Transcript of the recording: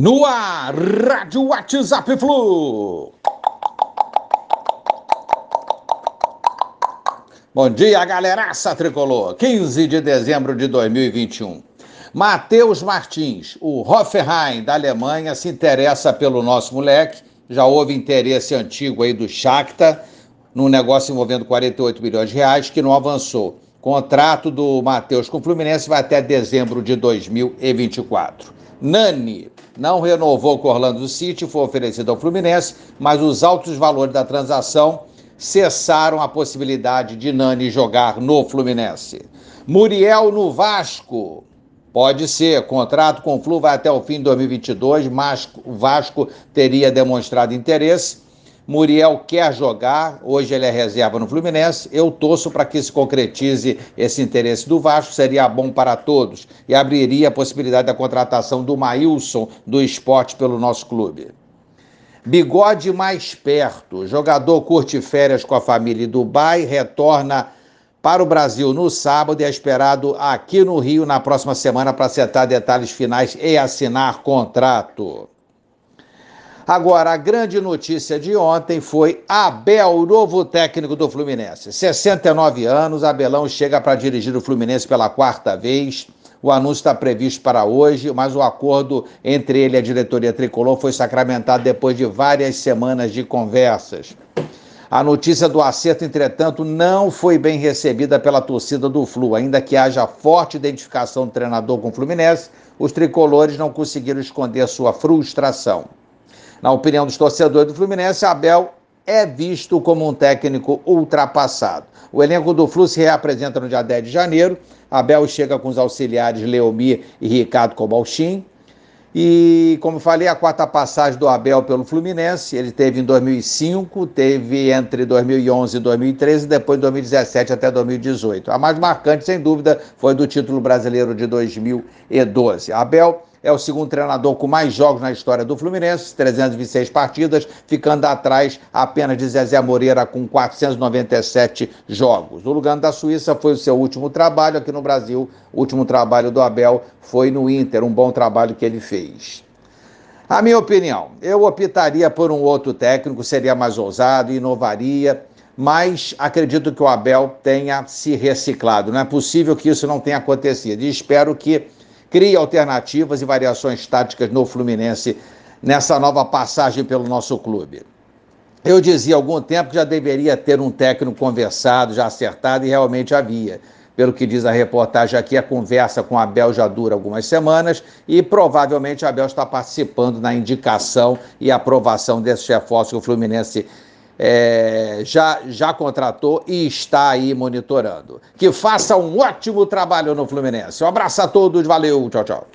No ar, Rádio WhatsApp Flu. Bom dia, galeraça tricolor. 15 de dezembro de 2021. Matheus Martins, o Hoffenheim da Alemanha, se interessa pelo nosso moleque. Já houve interesse antigo aí do Shakhtar, num negócio envolvendo 48 milhões de reais, que não avançou. Contrato do Matheus com o Fluminense vai até dezembro de 2024. Nani não renovou com o Orlando City, foi oferecido ao Fluminense, mas os altos valores da transação cessaram a possibilidade de Nani jogar no Fluminense. Muriel no Vasco. Pode ser, contrato com o Flu vai até o fim de 2022, mas o Vasco teria demonstrado interesse. Muriel quer jogar, hoje ele é reserva no Fluminense. Eu torço para que se concretize esse interesse do Vasco, seria bom para todos e abriria a possibilidade da contratação do Maílson do esporte pelo nosso clube. Bigode mais perto. Jogador curte férias com a família em Dubai, retorna para o Brasil no sábado e é esperado aqui no Rio na próxima semana para acertar detalhes finais e assinar contrato. Agora, a grande notícia de ontem foi Abel, novo técnico do Fluminense. 69 anos, Abelão chega para dirigir o Fluminense pela quarta vez. O anúncio está previsto para hoje, mas o acordo entre ele e a diretoria tricolor foi sacramentado depois de várias semanas de conversas. A notícia do acerto, entretanto, não foi bem recebida pela torcida do Flu. Ainda que haja forte identificação do treinador com o Fluminense, os tricolores não conseguiram esconder sua frustração. Na opinião dos torcedores do Fluminense, Abel é visto como um técnico ultrapassado. O elenco do Flu se reapresenta no dia 10 de janeiro. Abel chega com os auxiliares Leomir e Ricardo Cobalchin. E, como falei, a quarta passagem do Abel pelo Fluminense, ele teve em 2005, teve entre 2011 e 2013, depois de 2017 até 2018. A mais marcante, sem dúvida, foi do título brasileiro de 2012. Abel é o segundo treinador com mais jogos na história do Fluminense, 326 partidas, ficando atrás apenas de Zezé Moreira com 497 jogos. O Lugano da Suíça foi o seu último trabalho aqui no Brasil. O último trabalho do Abel foi no Inter, um bom trabalho que ele fez. A minha opinião, eu optaria por um outro técnico, seria mais ousado, inovaria, mas acredito que o Abel tenha se reciclado. Não é possível que isso não tenha acontecido. E espero que crie alternativas e variações táticas no Fluminense nessa nova passagem pelo nosso clube. Eu dizia há algum tempo que já deveria ter um técnico conversado, já acertado, e realmente havia. Pelo que diz a reportagem aqui, a conversa com Abel já dura algumas semanas e provavelmente Abel está participando na indicação e aprovação desse chefe que o Fluminense é, já, já contratou e está aí monitorando. Que faça um ótimo trabalho no Fluminense. Um abraço a todos, valeu, tchau, tchau.